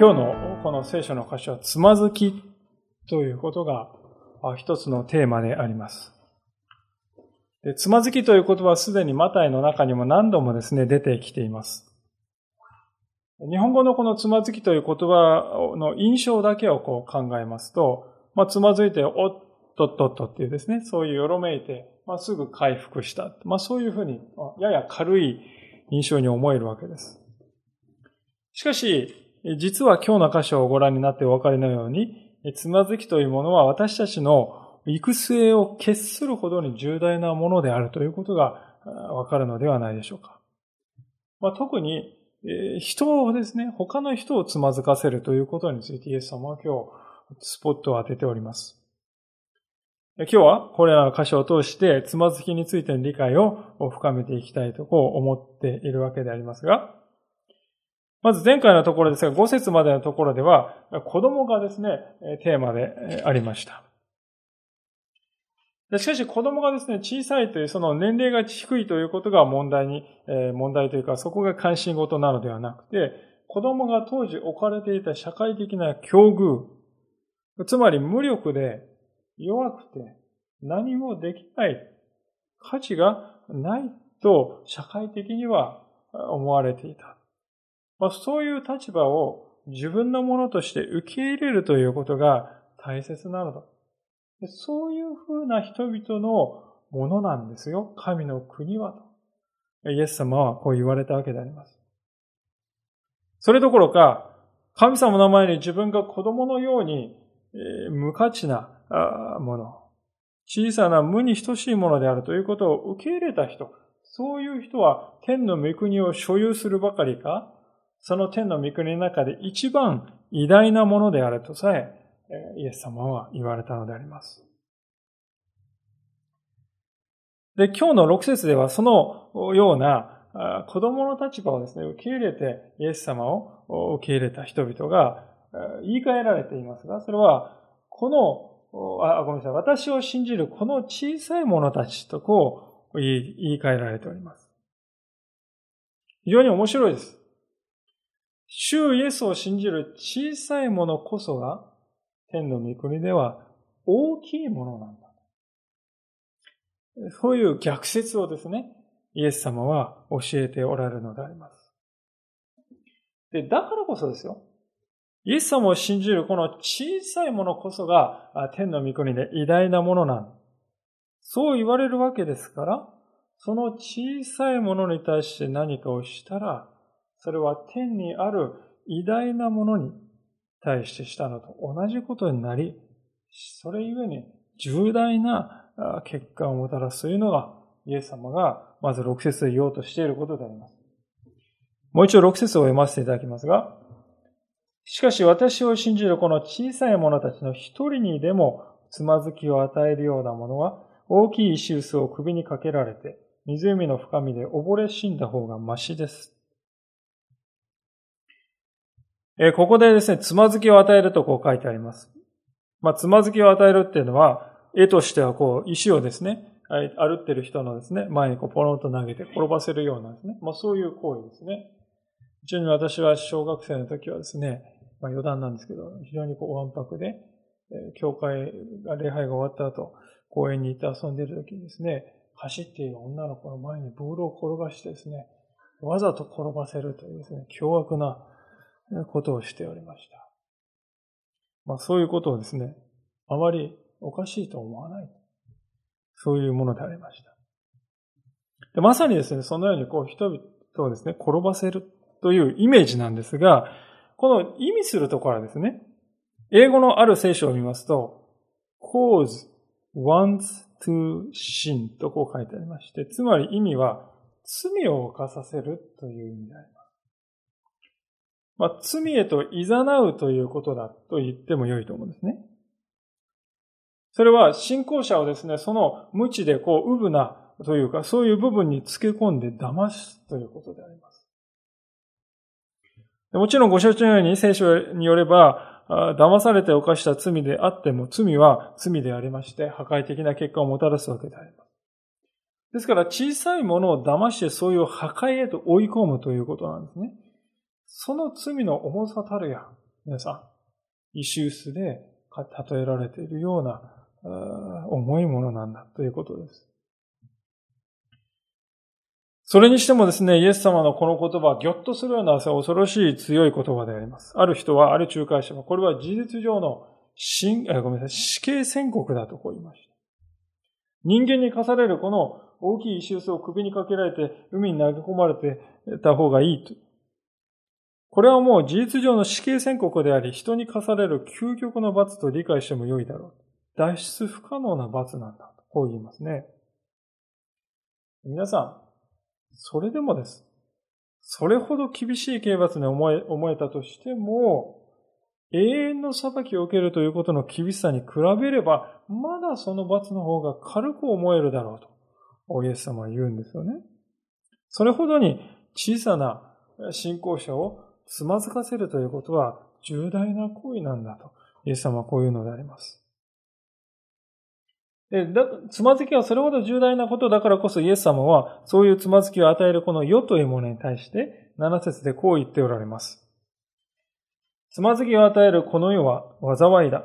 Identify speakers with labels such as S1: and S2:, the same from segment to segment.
S1: 今日のの聖書の箇所は、つまずきということが一つのテーマであります。でつまずきという言葉はすでにマタイの中にも何度もですね、出てきています。日本語のこのつまずきという言葉の印象だけをこう考えますと、まあ、つまずいて、おっとっとっとっていうですね、そういうよろめいて、まあ、すぐ回復した。まあ、そういうふうに、やや軽い印象に思えるわけです。しかし、実は今日の箇所をご覧になってお分かりのように、つまずきというものは私たちの育成を決するほどに重大なものであるということがわかるのではないでしょうか。まあ、特に、人をですね、他の人をつまずかせるということについてイエス様は今日スポットを当てております。今日はこれらの箇所を通してつまずきについての理解を深めていきたいとこう思っているわけでありますが、まず前回のところですが、5節までのところでは、子供がですね、テーマでありました。しかし子供がですね、小さいというその年齢が低いということが問題に、問題というかそこが関心事なのではなくて、子供が当時置かれていた社会的な境遇、つまり無力で弱くて何もできない、価値がないと社会的には思われていた。まあ、そういう立場を自分のものとして受け入れるということが大切なのだ。そういうふうな人々のものなんですよ。神の国はと。イエス様はこう言われたわけであります。それどころか、神様の前に自分が子供のように無価値なもの、小さな無に等しいものであるということを受け入れた人、そういう人は天の御国を所有するばかりか、その天の御国の中で一番偉大なものであるとさえ、イエス様は言われたのであります。で、今日の6節ではそのような子供の立場をですね、受け入れてイエス様を受け入れた人々が言い換えられていますが、それはこの、あ、ごめんなさい、私を信じるこの小さい者たちとこう言い換えられております。非常に面白いです。主イエスを信じる小さいものこそが、天の御国では大きいものなんだ。そういう逆説をですね、イエス様は教えておられるのであります。で、だからこそですよ。イエス様を信じるこの小さいものこそが天の御国で偉大なものなんそう言われるわけですから、その小さいものに対して何かをしたら、それは天にある偉大なものに対してしたのと同じことになり、それゆえに重大な結果をもたらすというのが、イエス様がまず6節で言おうとしていることであります。もう一度6節を読ませていただきますが、しかし私を信じるこの小さい者たちの一人にでもつまずきを与えるようなものは、大きい石臼を首にかけられて、湖の深みで溺れ死んだ方がましです。えここでですね、つまずきを与えるとこう書いてあります。まあ、つまずきを与えるっていうのは、絵としてはこう、石をですね、歩ってる人のですね、前にこう、ポロンと投げて転ばせるようなですね、まあ、そういう行為ですね。ちなみに私は小学生の時はですね、まあ、余談なんですけど、非常にこう、わんぱくで、え教会が、礼拝が終わった後、公園に行って遊んでいる時にですね、走っている女の子の前にボールを転がしてですね、わざと転ばせるというですね、凶悪なことをしておりました。まあそういうことをですね、あまりおかしいと思わない。そういうものでありました。でまさにですね、そのようにこう人々をですね、転ばせるというイメージなんですが、この意味するところはですね、英語のある聖書を見ますと、cause wants to sin とこう書いてありまして、つまり意味は罪を犯させるという意味であります。まあ、罪へと誘うということだと言っても良いと思うんですね。それは信仰者をですね、その無知でこう、うぶなというか、そういう部分につけ込んで騙すということであります。もちろんご承知のように聖書によれば、騙されて犯した罪であっても、罪は罪でありまして、破壊的な結果をもたらすわけであります。ですから、小さいものを騙してそういう破壊へと追い込むということなんですね。その罪の重さたるや、皆さん、イシウスで例えられているような重いものなんだということです。それにしてもですね、イエス様のこの言葉ぎょっとするような恐ろしい強い言葉であります。ある人は、ある仲介者は、これは事実上の死ごめんなさい、死刑宣告だとこう言いました。人間に課されるこの大きい石臼を首にかけられて海に投げ込まれてた方がいいと。これはもう事実上の死刑宣告であり、人に課される究極の罰と理解しても良いだろう。脱出不可能な罰なんだと、こう言いますね。皆さん、それでもです。それほど厳しい刑罰に思え思えたとしても、永遠の裁きを受けるということの厳しさに比べれば、まだその罰の方が軽く思えるだろうと、おイエス様は言うんですよね。それほどに小さな信仰者をつまずかせるということは重大な行為なんだと、イエス様はこういうのであります。で、だ、つまずきはそれほど重大なことだからこそイエス様は、そういうつまずきを与えるこの世というものに対して、七節でこう言っておられます。つまずきを与えるこの世は災いだ。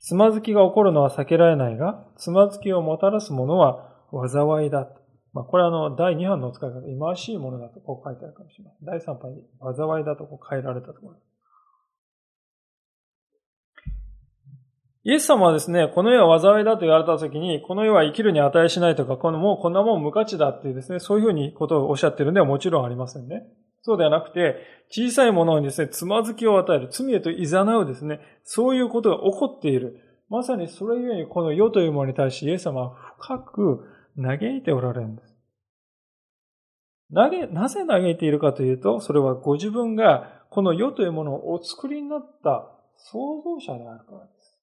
S1: つまずきが起こるのは避けられないが、つまずきをもたらすものは災いだ。まあ、これはあの、第2版の使い方、忌まわしいものだとこう書いてあるかもしれません。第3版に災いだとこう変えられたところ。イエス様はですね、この世は災いだと言われたときに、この世は生きるに値しないとか、このもうこんなもん無価値だっていうですね、そういうふうにことをおっしゃってるんではもちろんありませんね。そうではなくて、小さいものにですね、つまずきを与える、罪へと誘うですね、そういうことが起こっている。まさにそれゆえにこの世というものに対し、イエス様は深く嘆いておられるんです。なげ、なぜ嘆いているかというと、それはご自分がこの世というものをお作りになった創造者であるからです。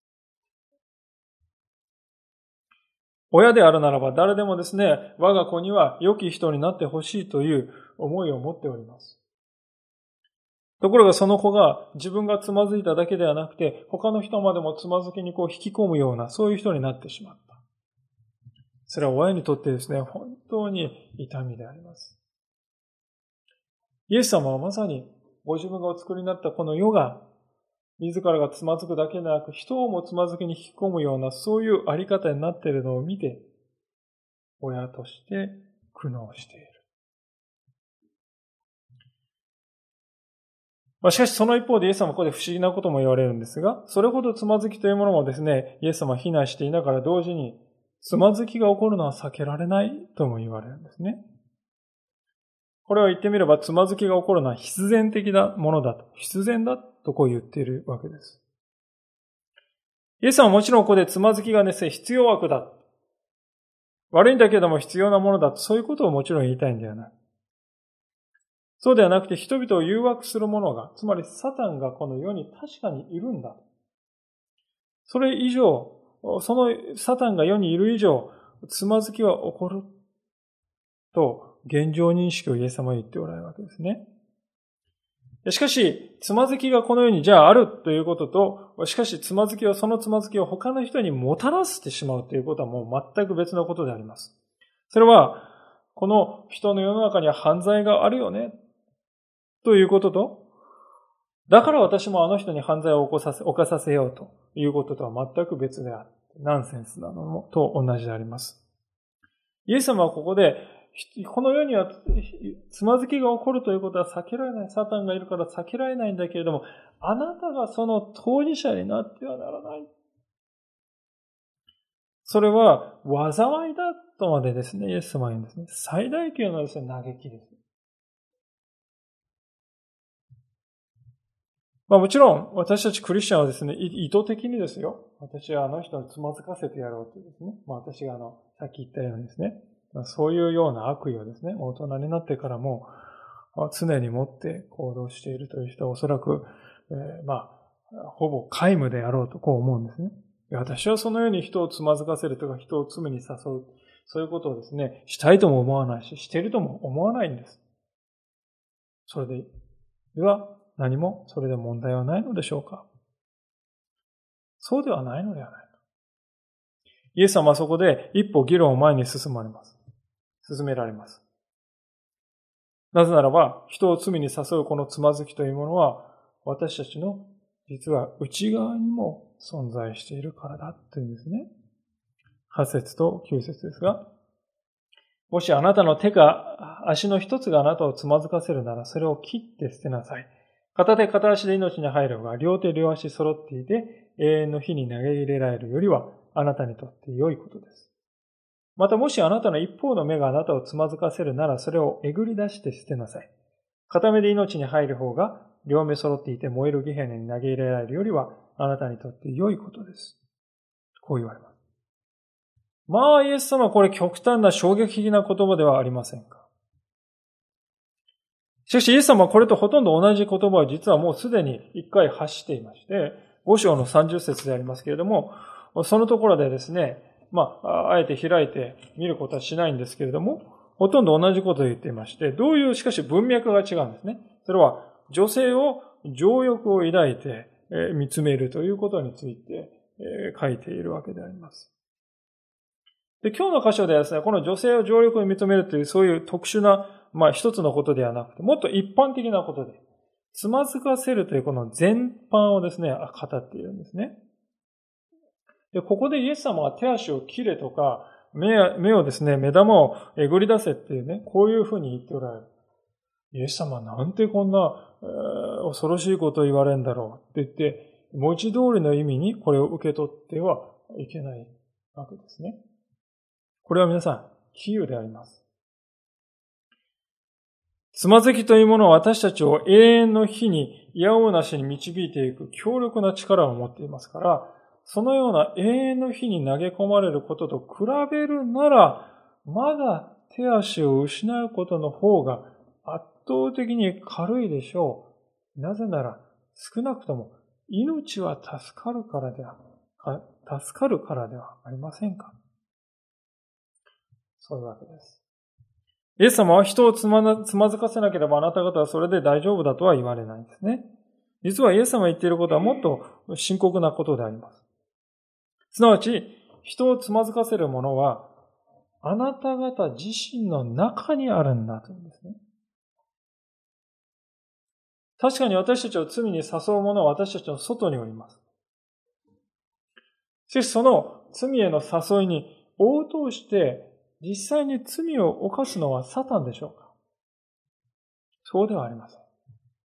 S1: 親であるならば誰でもですね、我が子には良き人になってほしいという思いを持っております。ところがその子が自分がつまずいただけではなくて、他の人までもつまずきにこう引き込むような、そういう人になってしまった。それは親にとってですね、本当に痛みであります。イエス様はまさにご自分がお作りになったこの世が自らがつまずくだけでなく、人をもつまずきに引き込むような、そういうあり方になっているのを見て、親として苦悩している。まあ、しかしその一方でイエス様はここで不思議なことも言われるんですが、それほどつまずきというものもですね、イエス様は非難していながら同時に、つまずきが起こるのは避けられないとも言われるんですね。これを言ってみれば、つまずきが起こるのは必然的なものだと。必然だとこう言っているわけです。イエスはもちろんここでつまずきがね、必要枠だ。悪いんだけども必要なものだと、そういうことをもちろん言いたいんではない。そうではなくて人々を誘惑するものが、つまりサタンがこの世に確かにいるんだ。それ以上、そのサタンが世にいる以上、つまずきは起こる。と、現状認識をイエス様は言っておられるわけですね。しかし、つまずきがこの世にじゃああるということと、しかしつまずきはそのつまずきを他の人にもたらしてしまうということはもう全く別のことであります。それは、この人の世の中には犯罪があるよね、ということと、だから私もあの人に犯罪を起こさせ、犯させようということとは全く別である。ナンセンスなのもと同じであります。イエス様はここでこの世にはつまずきが起こるということは避けられない。サタンがいるから避けられないんだけれども、あなたがその当事者になってはならない。それは災いだとまでですね、イエス様は言うんですね。最大級のですね、嘆きです。まあもちろん、私たちクリスチャンはですね、意図的にですよ。私はあの人をつまずかせてやろうというですね。まあ私があの、さっき言ったようにですね。まそういうような悪意をですね、大人になってからも、常に持って行動しているという人はおそらく、えー、まあ、ほぼ皆無であろうとこう思うんですね。私はそのように人をつまずかせるとか人を罪に誘う、そういうことをですね、したいとも思わないし、しているとも思わないんです。それで、では何もそれで問題はないのでしょうか？そうではないのではないか。イエス様はそこで一歩議論を前に進まれます。進められます。なぜならば、人を罪に誘うこのつまずきというものは、私たちの実は内側にも存在しているからだというんですね。8節と9節ですが、もしあなたの手か足の一つがあなたをつまずかせるなら、それを切って捨てなさい。片手片足で命に入るが、両手両足揃っていて、永遠の火に投げ入れられるよりは、あなたにとって良いことです。またもしあなたの一方の目があなたをつまずかせるなら、それをえぐり出して捨てなさい。片目で命に入る方が、両目揃っていて燃えるゲヘネに投げ入れられるよりは、あなたにとって良いことです。こう言われます。まあ、イエス様はこれ極端な衝撃的な言葉ではありませんか？しかし、イエス様はこれとほとんど同じ言葉を実はもうすでに一回発していまして、五章の30節でありますけれども、そのところでですね、まあ、あえて開いて見ることはしないんですけれども、ほとんど同じことを言っていまして、どういう、しかし文脈が違うんですね。それは、女性を情欲を抱いて見つめるということについて書いているわけであります。で、今日の箇所ではですね、この女性を情欲に認めるというそういう特殊な、まあ一つのことではなくて、もっと一般的なことで、つまずかせるというこの全般をですね、語っているんですね。で、ここでイエス様は手足を切れとか、目目をですね、目玉をえぐり出せっていうね、こういうふうに言っておられる。イエス様なんてこんな、えー、恐ろしいことを言われるんだろうって言って、文字通りの意味にこれを受け取ってはいけないわけですね。これは皆さん、比喩であります。つまずきというものは私たちを永遠の日に嫌おうなしに導いていく強力な力を持っていますから、そのような永遠の日に投げ込まれることと比べるなら、まだ手足を失うことの方が圧倒的に軽いでしょう。なぜなら、少なくとも命は助かるからでは、助かるからではありませんか？そういうわけです。イエス様は人をつまつまずかせなければあなた方はそれで大丈夫だとは言われないんですね。実はイエス様が言っていることはもっと深刻なことであります。すなわち、人をつまずかせるものは、あなた方自身の中にあるんだというんですね。確かに私たちを罪に誘う者は私たちの外におります。しかしその罪への誘いに応答して実際に罪を犯すのはサタンでしょうか？そうではありません。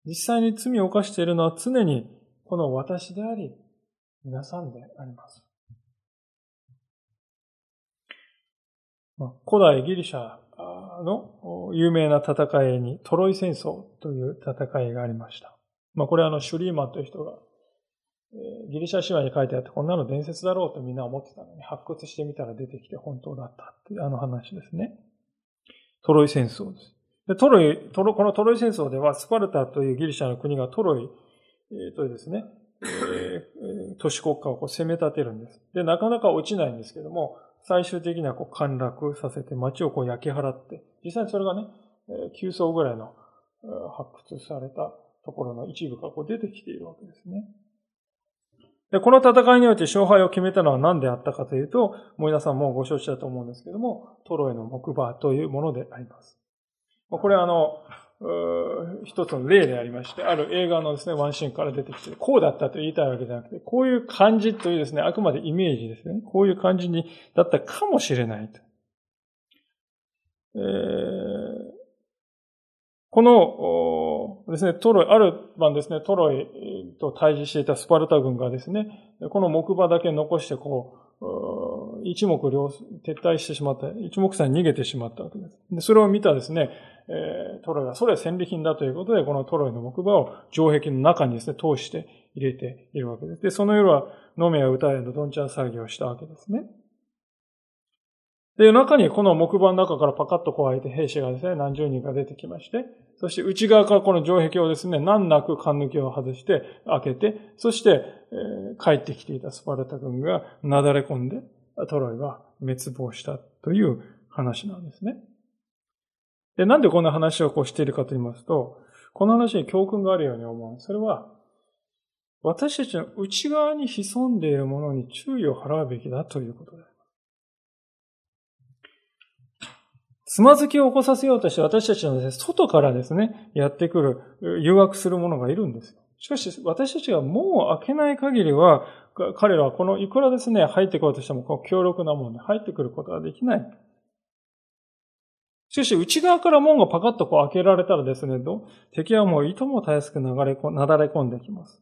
S1: 実際に罪を犯しているのは常にこの私であり、皆さんであります。古代ギリシャの有名な戦いにトロイ戦争という戦いがありました。まあ、これはあのシュリーマンという人がギリシャ神話に書いてあって、こんなの伝説だろうとみんな思ってたのに、発掘してみたら出てきて本当だったっていうあの話ですね。トロイ戦争です。でトロイ、トロこのトロイ戦争では、スパルタというギリシャの国がトロイ、えー、というですね、えー、都市国家をこう攻め立てるんです。で、なかなか落ちないんですけども、最終的にはこう陥落させて街をこう焼き払って、実際それがね、9層ぐらいの発掘されたところの一部がこう出てきているわけですね。で、この戦いにおいて勝敗を決めたのは何であったかというと、もう皆さんもご承知だと思うんですけども、トロイの木馬というものであります。これはあの、一つの例でありまして、ある映画のですね、ワンシーンから出てきて、こうだったと言いたいわけじゃなくて、こういう感じというですね、あくまでイメージですよね。こういう感じに、だったかもしれないと。えー、このですね、トロイ、ある晩ですね、トロイと対峙していたスパルタ軍がですね、この木馬だけ残してこう、一目両、撤退してしまった、一目散に逃げてしまったわけです。で、それを見たですね、えー、トロイが、それは戦利品だということで、このトロイの木馬を城壁の中にですね、通して入れているわけです。で、その夜は飲めや歌えのどんちゃん騒ぎをしたわけですね。で、中にこの木馬の中からパカッとこう開いて兵士がですね、何十人か出てきまして、そして内側からこの城壁をですね、難なく勘抜きを外して開けて、そして、えー、帰ってきていたスパルタ軍がなだれ込んで、トロイは滅亡したという話なんですね。で、なんでこんな話をこうしているかと言いますと、この話に教訓があるように思う。それは、私たちの内側に潜んでいるものに注意を払うべきだということです。つまずきを起こさせようとして私たちの、外からですね、やってくる、誘惑するものがいるんです。しかし、私たちが門を開けない限りは、彼らはこの、いくらですね、入ってこようとしても、この強力な門に入ってくることができない。しかし、内側から門がパカッとこう開けられたらですね、敵はもういともたやすく流れなだれ込んできます。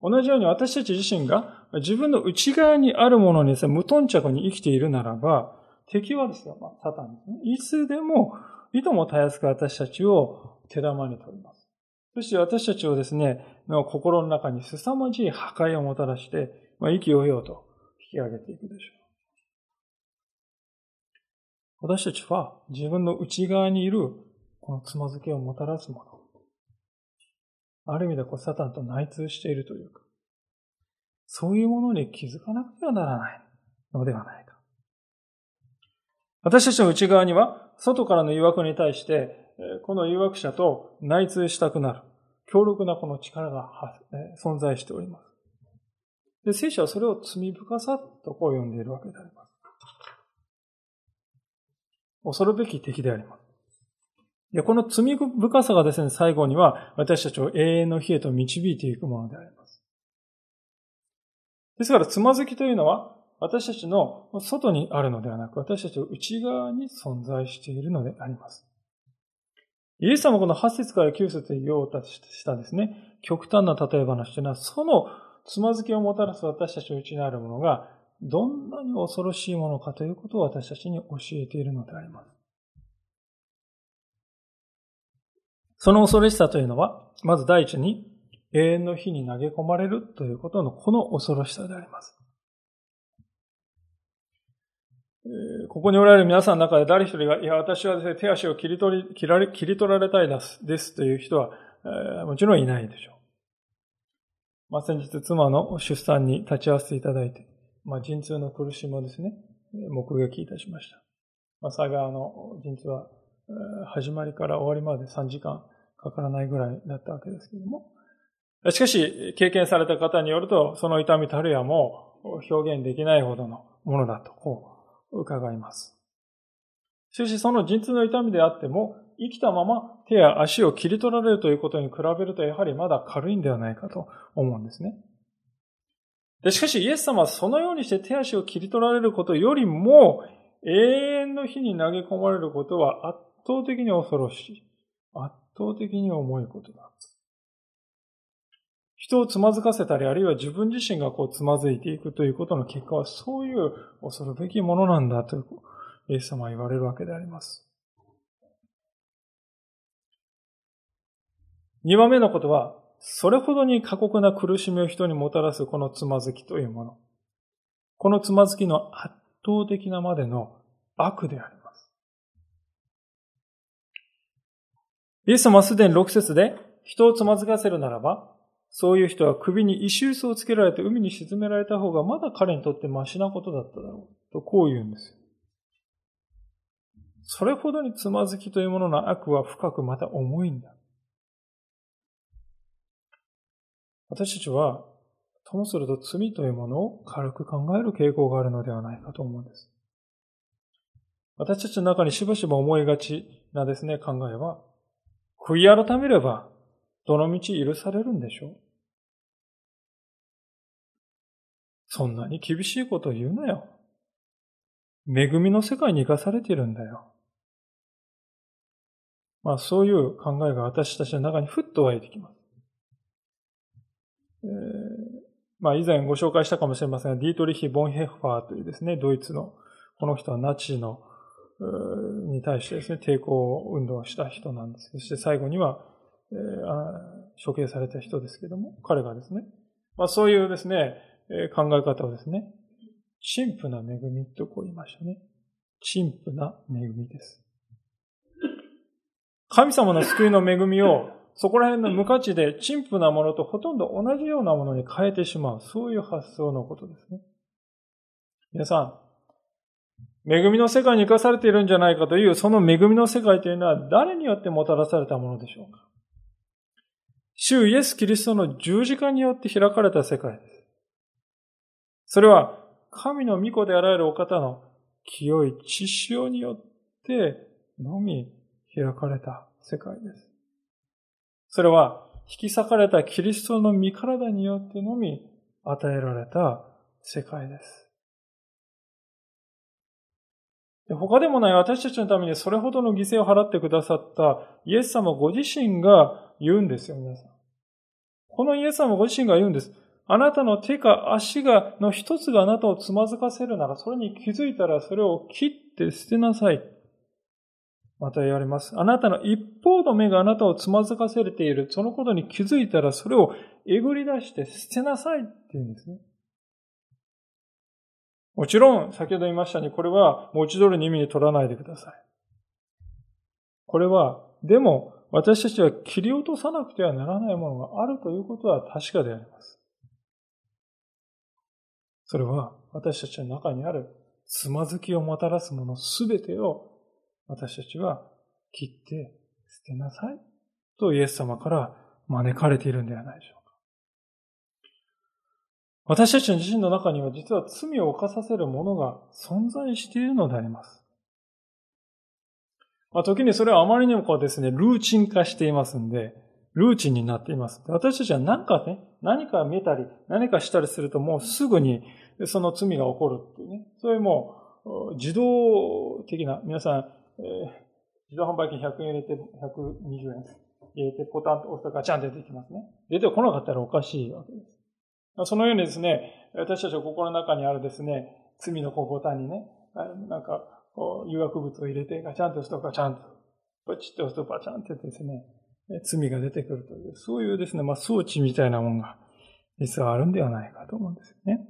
S1: 同じように私たち自身が自分の内側にあるものにですね、無頓着に生きているならば、敵はですよ、まあ、サタンですね。いつでも、いともたやすく私たちを手玉に取ります。そして私たちをですね、の心の中に凄まじい破壊をもたらして、まあ、息をようと引き上げていくでしょう。私たちは自分の内側にいるこのつまずきをもたらすもの。ある意味でこうサタンと内通しているというか、そういうものに気づかなくてはならないのではないか。私たちの内側には、外からの誘惑に対して、この誘惑者と内通したくなる、強力なこの力が存在しております。で、聖書はそれを罪深さとこう呼んでいるわけであります。恐るべき敵であります。で、この罪深さがですね、最後には私たちを永遠の日へと導いていくものであります。ですから、つまずきというのは、私たちの外にあるのではなく、私たちの内側に存在しているのであります。イエス様この8節から9節で言おうとしたですね、極端な例え話というのは、そのつまずきをもたらす私たちの内にあるものが、どんなに恐ろしいものかということを私たちに教えているのであります。その恐ろしさというのは、まず第一に、永遠の火に投げ込まれるということのこの恐ろしさであります。ここにおられる皆さんの中で誰一人が、いや、私はですね、手足を切り取り、切られ、切り取られたいです、ですという人は、え、もちろんいないでしょう。まあ、先日妻の出産に立ち会わせていただいて、まあ、陣痛の苦しみをですね、目撃いたしました。まあ、幸いあの、陣痛は、始まりから終わりまで3時間かからないぐらいだったわけですけれども、しかし、経験された方によると、その痛みたるやも表現できないほどのものだと、こう伺います。しかしその陣痛の痛みであっても、生きたまま手や足を切り取られるということに比べるとやはりまだ軽いんではないかと思うんですね。でしかしイエス様はそのようにして手足を切り取られることよりも永遠の火に投げ込まれることは圧倒的に恐ろしい。圧倒的に重いことだ。人をつまずかせたり、あるいは自分自身がこうつまずいていくということの結果は、そういう恐るべきものなんだと、イエス様は言われるわけであります。二番目のことは、それほどに過酷な苦しみを人にもたらすこのつまずきというもの。このつまずきの圧倒的なまでの悪であります。イエス様はすでに6節で人をつまずかせるならば、そういう人は首に石臼をつけられて海に沈められた方がまだ彼にとってマシなことだっただろう。とこう言うんですよ。それほどにつまずきというものの悪は深くまた重いんだ。私たちは、ともすると罪というものを軽く考える傾向があるのではないかと思うんです。私たちの中にしばしば思いがちなですね、考えは、悔い改めればどの道許されるんでしょう？そんなに厳しいこと言うなよ。恵みの世界に生かされているんだよ。まあそういう考えが私たちの中にふっと湧いてきます。えー、まあ以前ご紹介したかもしれませんが、ディートリヒ・ボンヘッファーというですね、ドイツの、この人はナチの、に対してですね、抵抗運動をした人なんです。そして最後には、え、処刑された人ですけども、彼がですね、まあそういうですね、え、考え方をですね、神父な恵みとこう言いましたね。陳腐な恵みです。神様の救いの恵みをそこら辺の無価値で陳腐なものとほとんど同じようなものに変えてしまう。そういう発想のことですね。皆さん、恵みの世界に生かされているんじゃないかという、その恵みの世界というのは誰によってもたらされたものでしょうか？主イエス・キリストの十字架によって開かれた世界です。それは、神の御子であられるお方の清い血潮によってのみ開かれた世界です。それは、引き裂かれたキリストの身体によってのみ与えられた世界です。他でもない私たちのためにそれほどの犠牲を払ってくださったイエス様ご自身が言うんですよ、皆さん。このイエス様ご自身が言うんです。あなたの手か足が、の一つがあなたをつまずかせるなら、それに気づいたらそれを切って捨てなさい。また言われます。あなたの一方の目があなたをつまずかせれている。そのことに気づいたらそれをえぐり出して捨てなさいって言うんですね。もちろん、先ほど言いましたように、これは持ち取る意味に取らないでください。これは、でも、私たちは切り落とさなくてはならないものがあるということは確かであります。それは、私たちの中にあるつまずきをもたらすものすべてを、私たちは切って捨てなさいとイエス様から招かれているんではないでしょうか。私たちの自身の中には実は罪を犯させるものが存在しているのであります。まあ、時にそれはあまりにもこうですね、ルーチン化していますんで、ルーチンになっています。私たちは何かね、何か見たり、何かしたりするともうすぐにその罪が起こるっていうね、そういうもう自動的な、皆さん、えー、自動販売機100円入れて120円入れてポタンと押すとガチャン出てきますね。出てこなかったらおかしいわけです。そのようにですね、私たちの心の中にあるですね、罪のこうボタンにね、なんか、こう、有薬物を入れて、ガチャンと押すとガチャンと、ポチッと押すとバチャンってですね、罪が出てくるという、そういうですね、まあ装置みたいなものが、実はあるんではないかと思うんですよね。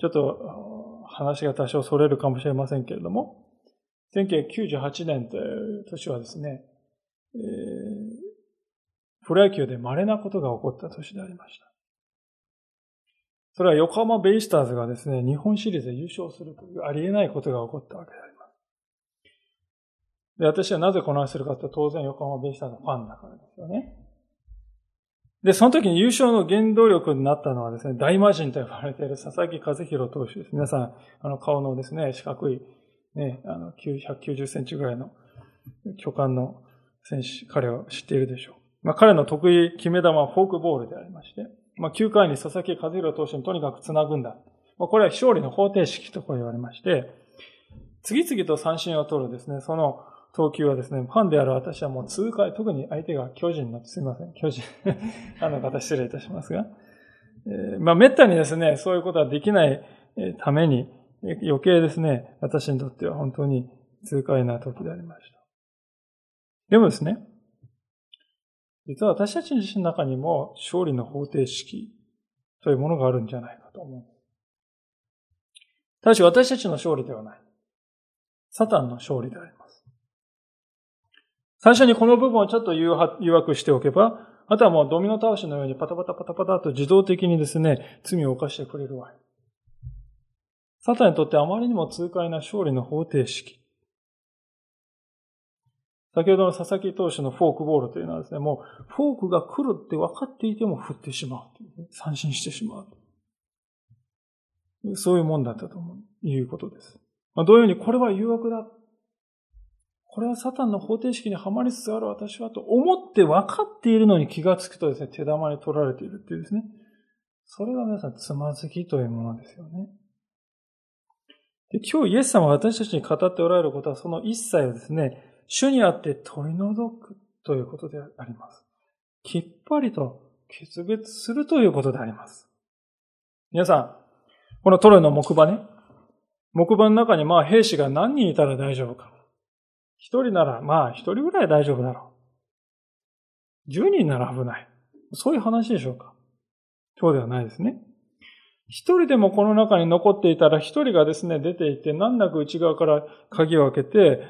S1: ちょっと、話が多少逸れるかもしれませんけれども、1998年という年はですね、えープロ野球で稀なことが起こった年でありました。それは横浜ベイスターズがですね、日本シリーズで優勝するというありえないことが起こったわけであります。で、私はなぜこの話するかというと、当然横浜ベイスターズのファンだからですよね。で、その時に優勝の原動力になったのはですね、大魔神と呼ばれている佐々木和弘投手です。皆さん、あの顔のですね、四角い、ね、あの、190センチぐらいの巨漢の選手、彼を知っているでしょう。まあ、彼の得意決め球はフォークボールでありまして、まあ、9回に佐々木和弘投手にとにかく繋ぐんだ。まあ、これは勝利の方程式とこう言われまして、次々と三振を取るですね、その投球はですね、ファンである私はもう痛快、特に相手が巨人の、すいません、巨人 あの方失礼いたしますが、えー、まあ、めったにですね、そういうことはできないために、余計ですね、私にとっては本当に痛快な時でありました。でもですね、実は私たち自身の中にも勝利の方程式というものがあるんじゃないかと思う。ただし私たちの勝利ではない。サタンの勝利であります。最初にこの部分をちょっと誘惑しておけば、あとはもうドミノ倒しのようにパタパタパタパタと自動的にですね、罪を犯してくれるわ。サタンにとってあまりにも痛快な勝利の方程式。先ほどの佐々木投手のフォークボールというのはですね、もうフォークが来るって分かっていても振ってしまう。三振してしまう。そういうもんだったと思ういうことです。まあ、同様にこれは誘惑だ。これはサタンの方程式にはまりつつある私はと思って分かっているのに気がつくとですね、手玉に取られているっていうですね。それが皆さんつまずきというものですよね。で今日イエス様が私たちに語っておられることはその一切をですね、主にあって取り除くということであります。きっぱりと決別するということであります。皆さん、このトロイの木馬ね、木馬の中にまあ兵士が何人いたら大丈夫か。一人ならまあ一人ぐらい大丈夫だろう。十人なら危ない。そういう話でしょうか。そうではないですね。一人でもこの中に残っていたら一人がですね、出ていって難なく内側から鍵を開けて、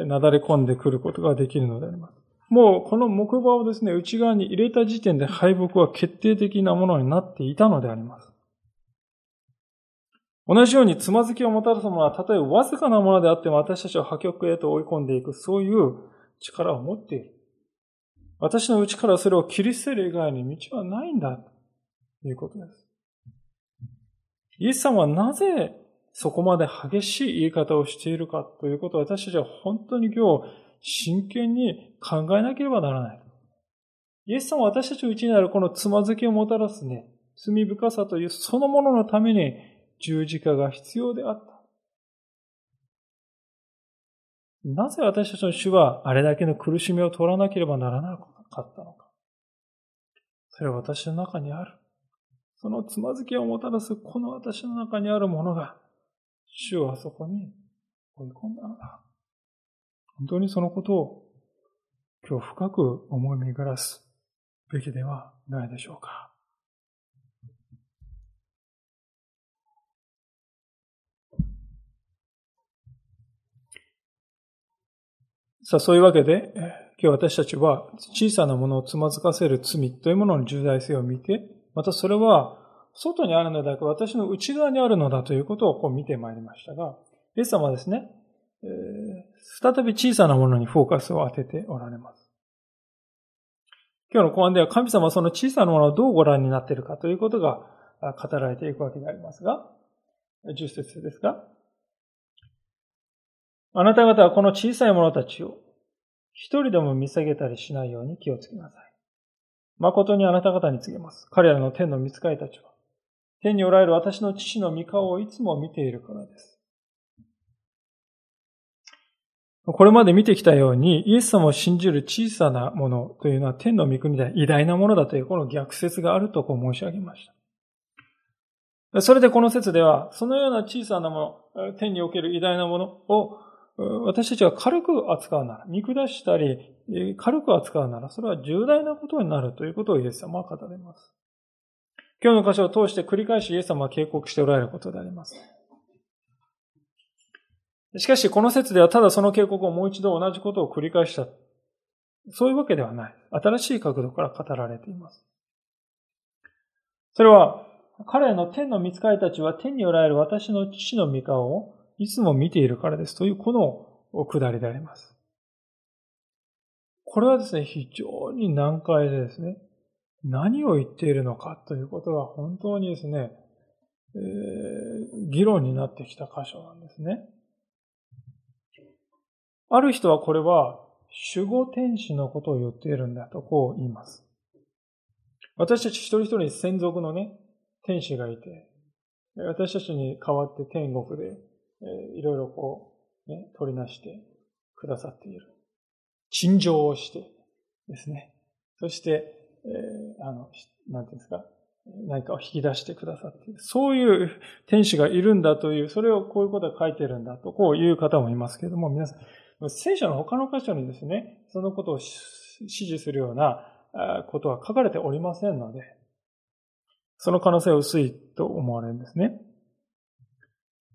S1: えー、なだれ込んでくることができるのであります。もうこの木馬をですね、内側に入れた時点で敗北は決定的なものになっていたのであります。同じようにつまずきをもたらすものは、たとえわずかなものであっても私たちを破局へと追い込んでいく、そういう力を持っている。私の内からそれを切り捨てる以外に道はないんだ、ということです。イエス様はなぜそこまで激しい言い方をしているかということを私たちは本当に今日真剣に考えなければならない。イエス様は私たちのうちにあるこのつまずきをもたらすね、罪深さというそのもののために十字架が必要であった。なぜ私たちの主はあれだけの苦しみを取らなければならなかったのか。それは私の中にある。そのつまずきをもたらすこの私の中にあるものが、主をあそこに追い込んだのだ。本当にそのことを今日深く思い巡らすべきではないでしょうか。さあ、そういうわけで、今日私たちは小さなものをつまずかせる罪というものの重大性を見て、またそれは外にあるのではなく私の内側にあるのだということをこう見てまいりましたが、イエス様はですね、えー、再び小さなものにフォーカスを当てておられます。今日の後半では神様はその小さなものをどうご覧になっているかということが語られていくわけでありますが、10節ですが、あなた方はこの小さい者たちを一人でも見下げたりしないように気をつけなさい。誠にあなた方に告げます。彼らの天の見つかりたちは、天におられる私の父の御顔をいつも見ているからです。これまで見てきたように、イエス様を信じる小さなものというのは天の御国で偉大なものだというこの逆説があるとこう申し上げました。それでこの説では、そのような小さなもの、天における偉大なものを私たちが軽く扱うなら、見下したり、軽く扱うなら、それは重大なことになるということをイエス様は語ります。今日の箇所を通して繰り返しイエス様は警告しておられることであります。しかし、この説ではただその警告をもう一度同じことを繰り返した。そういうわけではない。新しい角度から語られています。それは、彼の天の見つかりたちは天におられる私の父の御顔をいつも見ているからですというこの下りであります。これはですね、非常に難解でですね、何を言っているのかということが本当にですね、えー、議論になってきた箇所なんですね。ある人はこれは守護天使のことを言っているんだとこう言います。私たち一人一人に専属のね、天使がいて、私たちに代わって天国でえいろいろこう、ね、取りなしてくださっている。陳情をしてですね。そして、えー、あの、なんていうんですか、何かを引き出してくださっている。そういう天使がいるんだという、それをこういうことが書いてるんだと、こういう方もいますけれども、皆さん、聖書の他の箇所にですね、そのことを指示するようなことは書かれておりませんので、その可能性は薄いと思われるんですね。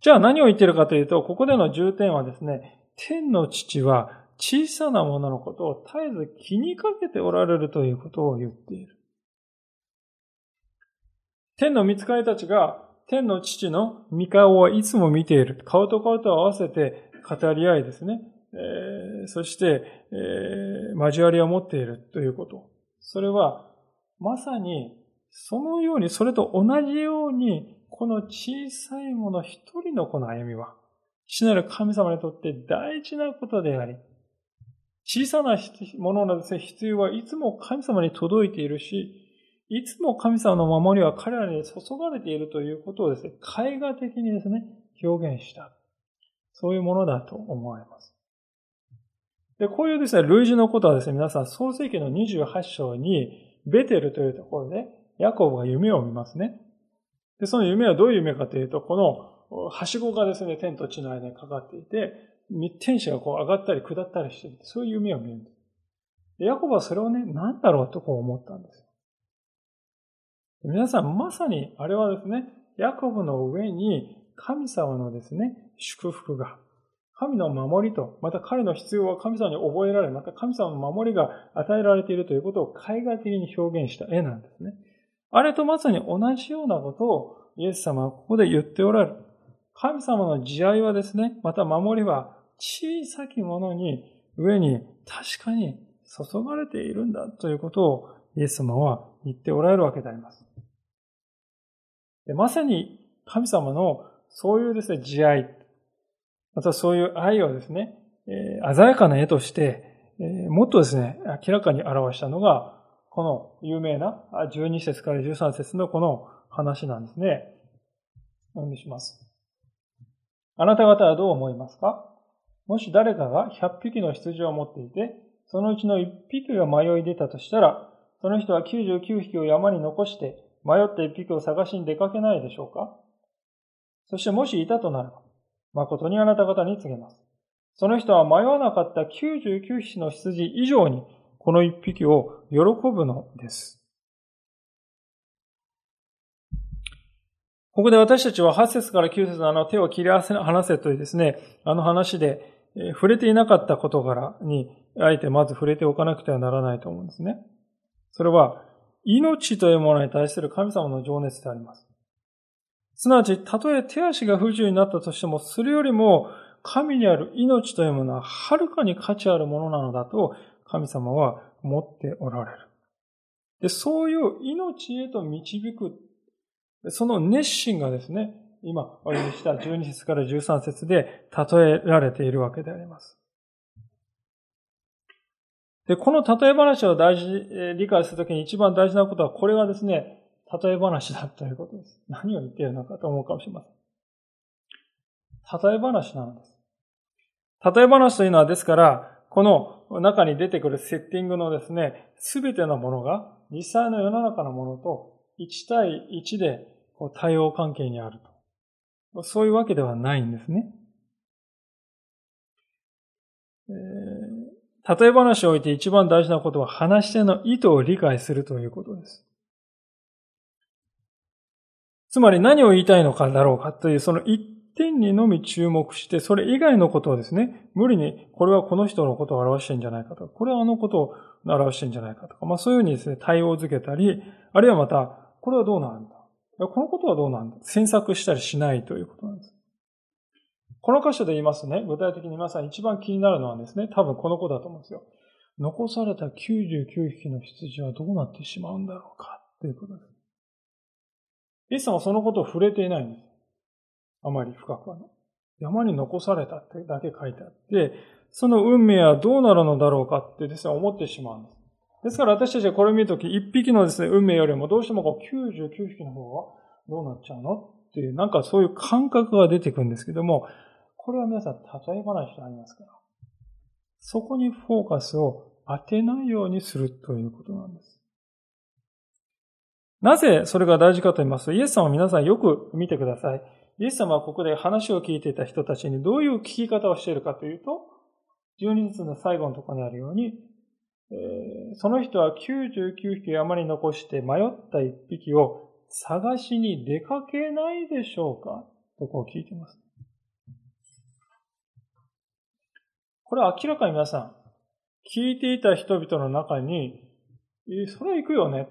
S1: じゃあ何を言っているかというと、ここでの重点はですね、天の父は小さなもののことを絶えず気にかけておられるということを言っている。天の見つかりたちが天の父の御顔をいつも見ている。顔と顔と合わせて語り合いですね。えー、そして、えー、交わりを持っているということ。それは、まさに、そのように、それと同じように、この小さいもの一人のこの歩みは、父なる神様にとって大事なことであり、小さなものの必要はいつも神様に届いているし、いつも神様の守りは彼らに注がれているということをですね、絵画的にですね、表現した。そういうものだと思われます。で、こういうですね、類似のことはですね、皆さん、創世記の28章に、ベテルというところで、ヤコブが夢を見ますね。で、その夢はどういう夢かというと、この、はしごがですね、天と地の間にかかっていて、天使がこう上がったり下ったりしていて、そういう夢を見るんです。でヤコブはそれをね、何だろうとこう思ったんです。皆さん、まさに、あれはですね、ヤコブの上に神様のですね、祝福が、神の守りと、また彼の必要は神様に覚えられ、また神様の守りが与えられているということを海外的に表現した絵なんですね。あれとまさに同じようなことをイエス様はここで言っておられる。神様の慈愛はですね、また守りは小さきものに上に確かに注がれているんだということをイエス様は言っておられるわけであります。でまさに神様のそういうですね、慈愛、またそういう愛をですね、えー、鮮やかな絵として、えー、もっとですね、明らかに表したのが、この有名な12節から13節のこの話なんですね。お読みします。あなた方はどう思いますか？もし誰かが100匹の羊を持っていて、そのうちの1匹が迷い出たとしたら、その人は99匹を山に残して、迷った1匹を探しに出かけないでしょうか？そしてもしいたとなれば、誠にあなた方に告げます。その人は迷わなかった99匹の羊以上に、この1匹を喜ぶのです。ここで私たちは8節から9節のあの手を切り離せというですね、あの話で、触れていなかった事柄に、あえてまず触れておかなくてはならないと思うんですね。それは、命というものに対する神様の情熱であります。すなわち、たとえ手足が不自由になったとしても、それよりも神にある命というものははるかに価値あるものなのだと神様は思っておられる。で、そういう命へと導く、その熱心がですね、今お読みした12節から13節で例えられているわけであります。で、この例え話を大事、理解するときに一番大事なことは、これはですね、例え話だということです。何を言っているのかと思うかもしれません。例え話なのです。例え話というのは、ですから、この中に出てくるセッティングのですね、すべてのものが実際の世の中のものと1対1で対応関係にあると。そういうわけではないんですね。例え話を置いて一番大事なことは話し手の意図を理解するということです。つまり何を言いたいのかだろうかというその一点にのみ注目して、それ以外のことをですね、無理にこれはこの人のことを表してるんじゃないかとか、これはあのことを表してるんじゃないかとか、まあそういうふうにですね、対応づけたり、あるいはまた、これはどうなんだこのことはどうなんだ詮索したりしないということなんです。この箇所で言いますね、具体的に皆さん一番気になるのはですね、多分このことだと思うんですよ。残された99匹の羊はどうなってしまうんだろうかということです。イエス様はそのことを触れていないんです。あまり深くはね。山に残されたってだけ書いてあって、その運命はどうなるのだろうかってですね、思ってしまうんです。ですから私たちはこれを見るとき、一匹のですね、運命よりもどうしてもこう99匹の方はどうなっちゃうのっていう、なんかそういう感覚が出てくるんですけども、これは皆さん例え話でありますから、そこにフォーカスを当てないようにするということなんです。なぜそれが大事かと言いますと、イエス様は皆さんよく見てください。イエス様はここで話を聞いていた人たちにどういう聞き方をしているかというと、12節の最後のところにあるように、えー、その人は99匹山に残して迷った1匹を探しに出かけないでしょうかとこう聞いています。これは明らかに皆さん、聞いていた人々の中に、えそれ行くよね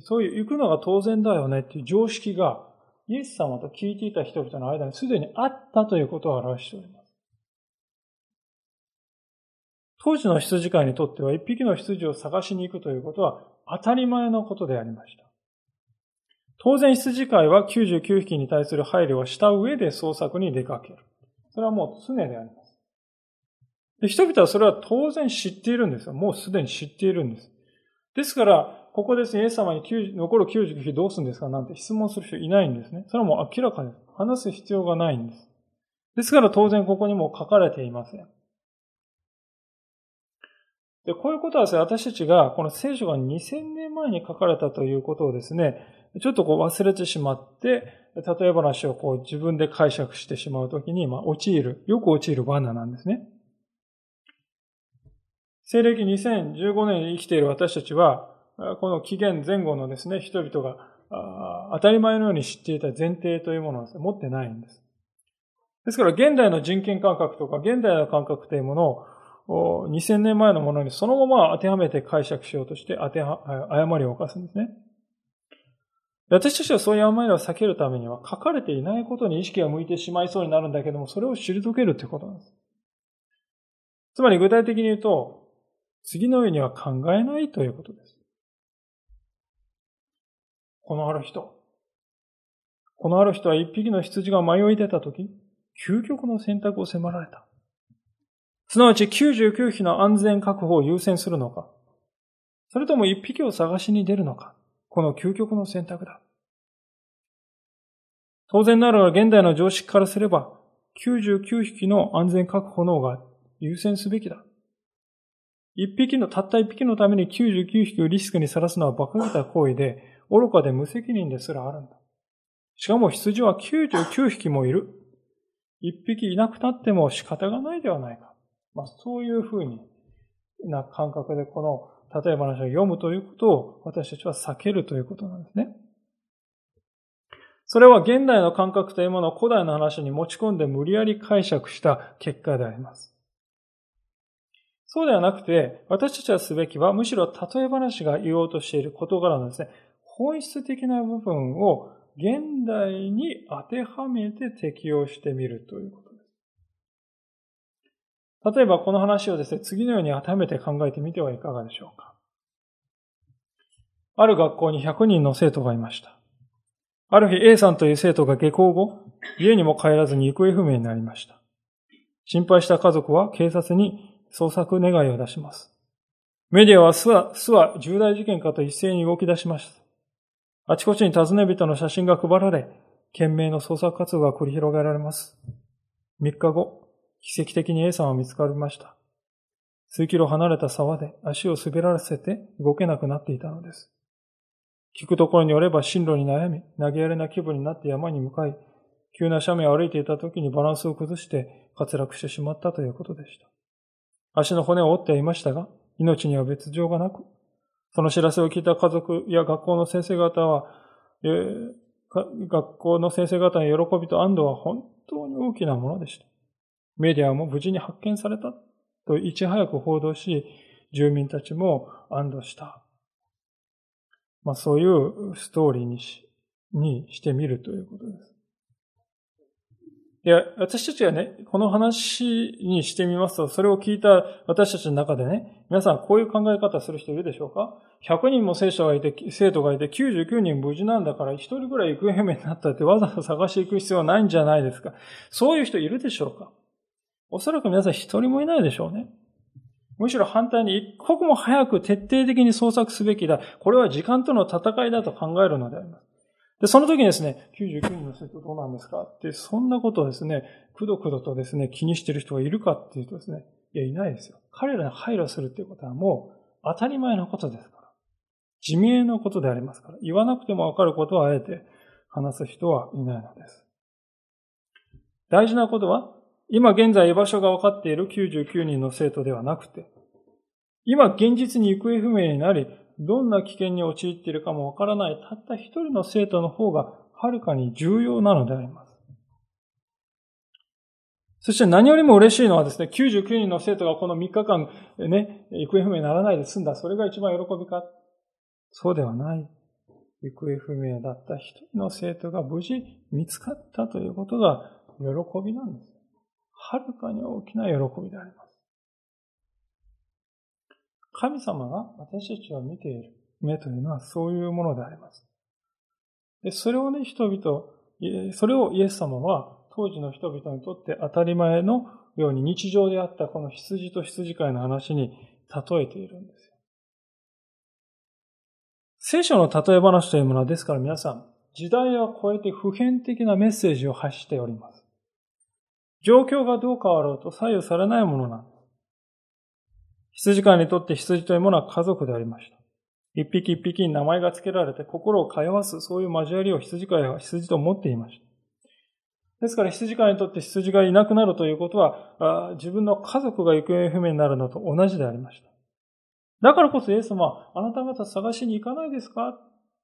S1: そういう行くのが当然だよねっていう常識がイエス様と聞いていた人々の間にすでにあったということを表しております。当時の羊飼いにとっては一匹の羊を探しに行くということは当たり前のことでありました。当然羊飼いは99匹に対する配慮をした上で捜索に出かける。それはもう常であります。で人々はそれは当然知っているんですよ。もうすでに知っているんです。ですから、ここですね、イエス様に残る99匹どうするんですかなんて質問する人いないんですね。それはもう明らかです。話す必要がないんです。ですから当然ここにも書かれていません。で、こういうことはですね、私たちがこの聖書が2000年前に書かれたということをですね、ちょっとこう忘れてしまって、例え話をこう自分で解釈してしまうときに、まあ、陥る、よく陥る罠なんですね。西暦2015年に生きている私たちは、この紀元前後のですね、人々が当たり前のように知っていた前提というものは持ってないんです。ですから現代の人権感覚とか現代の感覚というものを2000年前のものにそのまま当てはめて解釈しようとして当ては、誤りを犯すんですね。私たちはそういう誤りを避けるためには書かれていないことに意識が向いてしまいそうになるんだけども、それを退けるということなんです。つまり具体的に言うと、次のようには考えないということです。このある人。このある人は一匹の羊が迷い出たとき、究極の選択を迫られた。すなわち99匹の安全確保を優先するのか、それとも一匹を探しに出るのか、この究極の選択だ。当然ながら現代の常識からすれば、99匹の安全確保の方が優先すべきだ。一匹の、たった一匹のために99匹をリスクにさらすのは馬鹿げた行為で、愚かで無責任ですらあるんだ。しかも羊は99匹もいる。一匹いなくなっても仕方がないではないか。まあ、そういうふうにな感覚でこの例え話を読むということを私たちは避けるということなんですね。それは現代の感覚というものを古代の話に持ち込んで無理やり解釈した結果であります。そうではなくて、私たちはすべきは、むしろ例え話が言おうとしている事柄なんですね。本質的な部分を現代に当てはめて適用してみるということです。例えばこの話をですね、次のように当てはめて考えてみてはいかがでしょうか。ある学校に100人の生徒がいました。ある日 A さんという生徒が下校後、家にも帰らずに行方不明になりました。心配した家族は警察に捜索願いを出します。メディアは巣は、巣は重大事件かと一斉に動き出しました。あちこちに尋ね人の写真が配られ、懸命の捜索活動が繰り広げられます。3日後、奇跡的に A さんは見つかりました。数キロ離れた沢で足を滑らせて動けなくなっていたのです。聞くところによれば進路に悩み、投げやりな気分になって山に向かい、急な斜面を歩いていた時にバランスを崩して滑落してしまったということでした。足の骨を折っていましたが、命には別状がなく、その知らせを聞いた家族や学校の先生方は、えー、学校の先生方の喜びと安堵は本当に大きなものでした。メディアも無事に発見されたといち早く報道し、住民たちも安堵した。まあそういうストーリーにしにしてみるということです。いや、私たちがね、この話にしてみますと、それを聞いた私たちの中でね、皆さんこういう考え方する人いるでしょうか ?100 人も聖書がいて、生徒がいて、99人無事なんだから、1人ぐらい行方不明になったってわざわざ探していく必要はないんじゃないですか？そういう人いるでしょうか？おそらく皆さん一人もいないでしょうね。むしろ反対に一刻も早く徹底的に捜索すべきだ。これは時間との戦いだと考えるのであります。で、その時にですね、99人の生徒どうなんですか？って、そんなことをですね、くどくどとですね、気にしてる人がいるかっていうとですね、いや、いないですよ。彼らに配慮するっていうことはもう当たり前のことですから。自明のことでありますから。言わなくてもわかることをあえて話す人はいないのです。大事なことは、今現在居場所が分かっている99人の生徒ではなくて、今現実に行方不明になり、どんな危険に陥っているかもわからないたった一人の生徒の方がはるかに重要なのであります。そして何よりも嬉しいのはですね、99人の生徒がこの3日間ね、行方不明にならないで済んだ。それが一番喜びか。そうではない。行方不明だった一人の生徒が無事見つかったということが喜びなんです。はるかに大きな喜びであります。神様が私たちを見ている目というのはそういうものであります。で、それをね、人々、それをイエス様は当時の人々にとって当たり前のように日常であったこの羊と羊飼いの話に例えているんですよ。聖書の例え話というものはですから皆さん、時代を超えて普遍的なメッセージを発しております。状況がどう変わろうと左右されないものなんです。羊飼いにとって羊というものは家族でありました。一匹一匹に名前が付けられて心を通わす、そういう交わりを羊飼いは羊と思っていました。ですから羊飼いにとって羊がいなくなるということは、自分の家族が行方不明になるのと同じでありました。だからこそイエス様は、あなた方探しに行かないですか？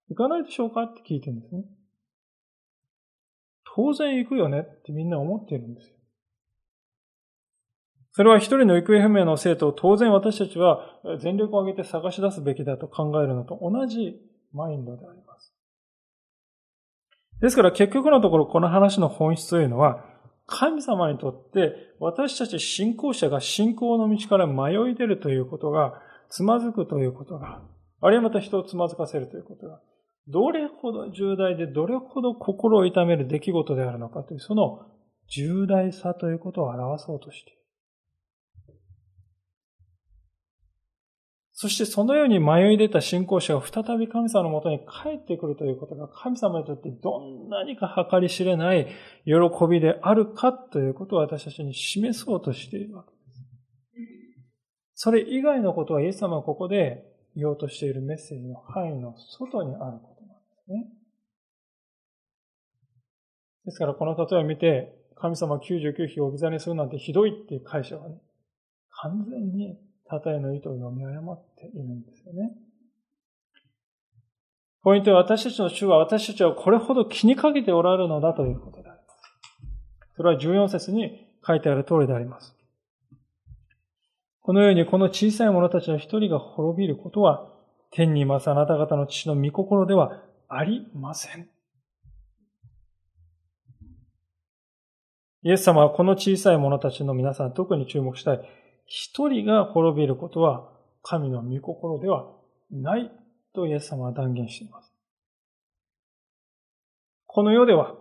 S1: 行かないでしょうか？って聞いてるんですね。当然行くよねってみんな思ってるんですよ。それは一人の行方不明の生徒を当然私たちは全力を挙げて探し出すべきだと考えるのと同じマインドであります。ですから結局のところこの話の本質というのは神様にとって私たち信仰者が信仰の道から迷い出るということがつまずくということがあるいはまた人をつまずかせるということがどれほど重大でどれほど心を痛める出来事であるのかというその重大さということを表そうとしている。そしてそのように迷い出た信仰者が再び神様のもとに帰ってくるということが神様にとってどんなにか計り知れない喜びであるかということを私たちに示そうとしているわけです。それ以外のことはイエス様はここで言おうとしているメッセージの範囲の外にあることなんですね。ですからこの例えを見て神様99匹を置き去りにするなんてひどいっていう解釈はね、完全に例えの意図を読み誤っているんですよね。ポイントは私たちの主は私たちはこれほど気にかけておられるのだということであります。それは14節に書いてある通りであります。このようにこの小さい者たちの一人が滅びることは天にいますあなた方の父の御心ではありません。イエス様はこの小さい者たちの皆さん特に注目したい。一人が滅びることは神の御心ではないとイエス様は断言しています。この世では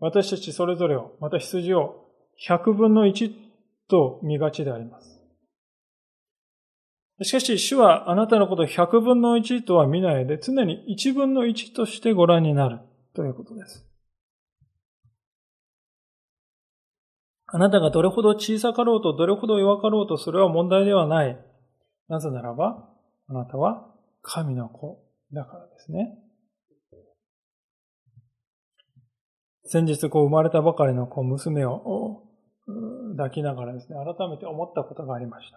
S1: 私たちそれぞれを、また羊を100分の1と見がちであります。しかし、主はあなたのことを100分の1とは見ないで、常に1分の1としてご覧になるということです。あなたがどれほど小さかろうと、どれほど弱かろうと、それは問題ではない。なぜならば、あなたは神の子だからですね。先日、こう生まれたばかりのこう娘を抱きながらですね、改めて思ったことがありまし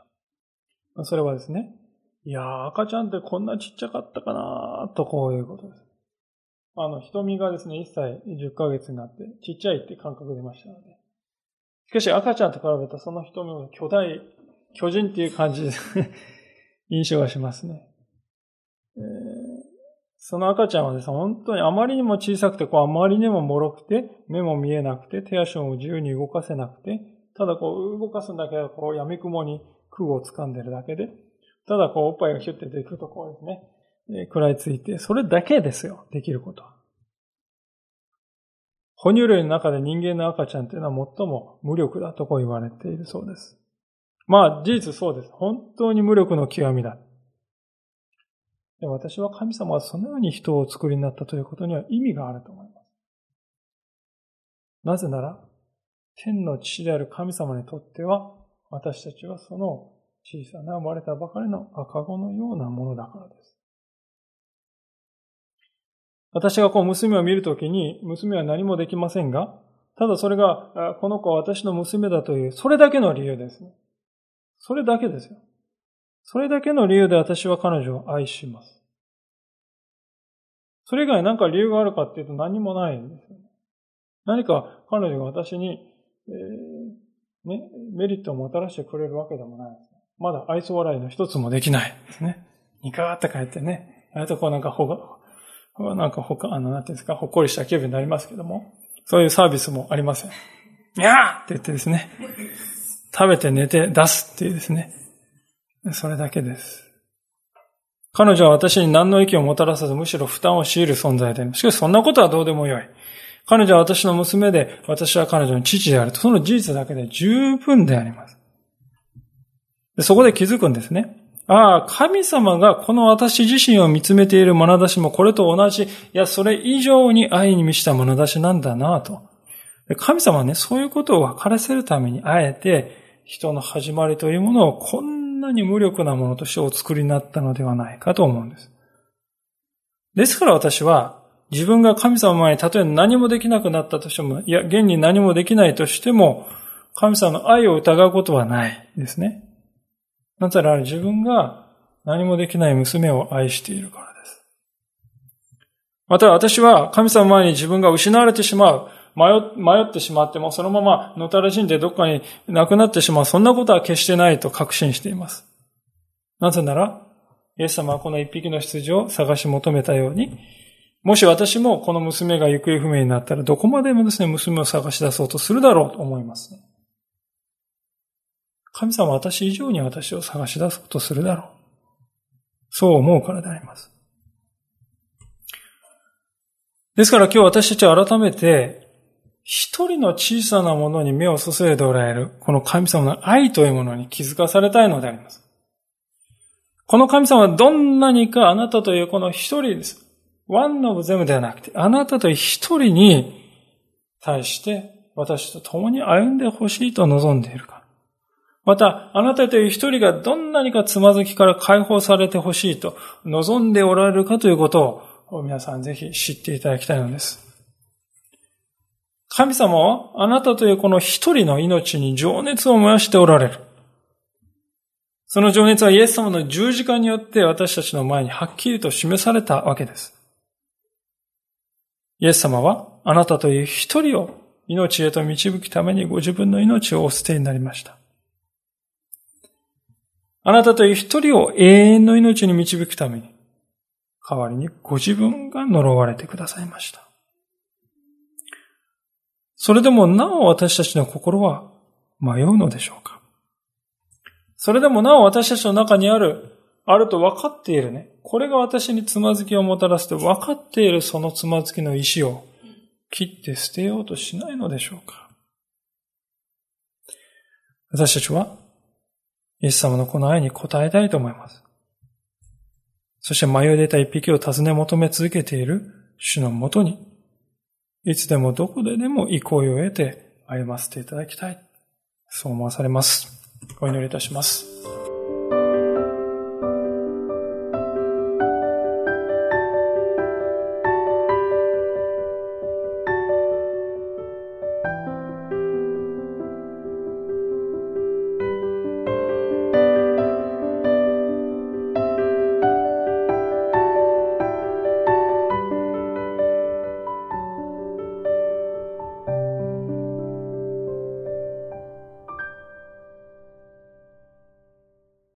S1: た。それはですね、いやー、赤ちゃんってこんなちっちゃかったかなとこういうことです。あの、瞳がですね、1歳10ヶ月になって、ちっちゃいって感覚出ましたので、しかし赤ちゃんと比べたその瞳も巨大、巨人っていう感じで 印象がしますね。えー、その赤ちゃんはですね、本当にあまりにも小さくて、こうあまりにも脆くて、目も見えなくて、手足も自由に動かせなくて、ただこう動かすんだけど、こう闇雲に空を掴んでるだけで、ただこうおっぱいがヒュッて出てくるとこうですね、食らいついて、それだけですよ、できることは。哺乳類の中で人間の赤ちゃんというのは最も無力だとこう言われているそうです。まあ事実そうです。本当に無力の極みだ。で私は神様はそのように人をお作りになったということには意味があると思います。なぜなら、天の父である神様にとっては、私たちはその小さな生まれたばかりの赤子のようなものだからです。私がこう娘を見るときに、娘は何もできませんが、ただそれが、この子は私の娘だという、それだけの理由です。それだけですよ。それだけの理由で私は彼女を愛します。それ以外何か理由があるかっていうと何もないんです。何か彼女が私に、えー、ね、メリットをもたらしてくれるわけでもない。まだ愛想笑いの一つもできないですね。ニカーって帰ってね。あとこうなんかほが、なんかほか、あの、なんていうんですか、ほっこりした気分になりますけども、そういうサービスもありません。にゃーって言ってですね、食べて寝て出すっていうですね、それだけです。彼女は私に何の益をもたらさず、むしろ負担を強いる存在であります。しかしそんなことはどうでもよい。彼女は私の娘で、私は彼女の父であると。その事実だけで十分であります。そこで気づくんですね。ああ、神様がこの私自身を見つめている眼差しもこれと同じ、いや、それ以上に愛に満ちた眼差しなんだなと。神様はね、そういうことを分からせるために、あえて人の始まりというものをこんなに無力なものとしてお作りになったのではないかと思うんです。ですから私は、自分が神様にたとえ何もできなくなったとしても、いや、現に何もできないとしても、神様の愛を疑うことはないですね。なぜなら自分が何もできない娘を愛しているからです。また私は神様前に自分が失われてしまう。迷ってしまってもそのままのたらしんでどっかになくなってしまう。そんなことは決してないと確信しています。なぜなら、イエス様はこの一匹の羊を探し求めたように、もし私もこの娘が行方不明になったらどこまでもですね、娘を探し出そうとするだろうと思いますね。神様は私以上に私を探し出そうとするだろう。そう思うからであります。ですから今日私たちは改めて、一人の小さなものに目を注いでおられる、この神様の愛というものに気づかされたいのであります。この神様はどんなにかあなたというこの一人です。ワンノブゼムではなくて、あなたという一人に対して私と共に歩んでほしいと望んでいるか。また、あなたという一人がどんなにかつまずきから解放されてほしいと望んでおられるかということを皆さんぜひ知っていただきたいのです。神様はあなたというこの一人の命に情熱を燃やしておられる。その情熱はイエス様の十字架によって私たちの前にはっきりと示されたわけです。イエス様はあなたという一人を命へと導くためにご自分の命をお捨てになりました。あなたという一人を永遠の命に導くために代わりにご自分が呪われてくださいました。それでもなお私たちの心は迷うのでしょうか？それでもなお私たちの中にある、あると分かっているね。これが私につまずきをもたらすと分かっているそのつまずきの石を切って捨てようとしないのでしょうか？私たちはイエス様のこの愛に応えたいと思います。そして迷い出た一匹を尋ね求め続けている主のもとに、いつでもどこででも憩いを得て歩ませていただきたい。そう思わされます。お祈りいたします。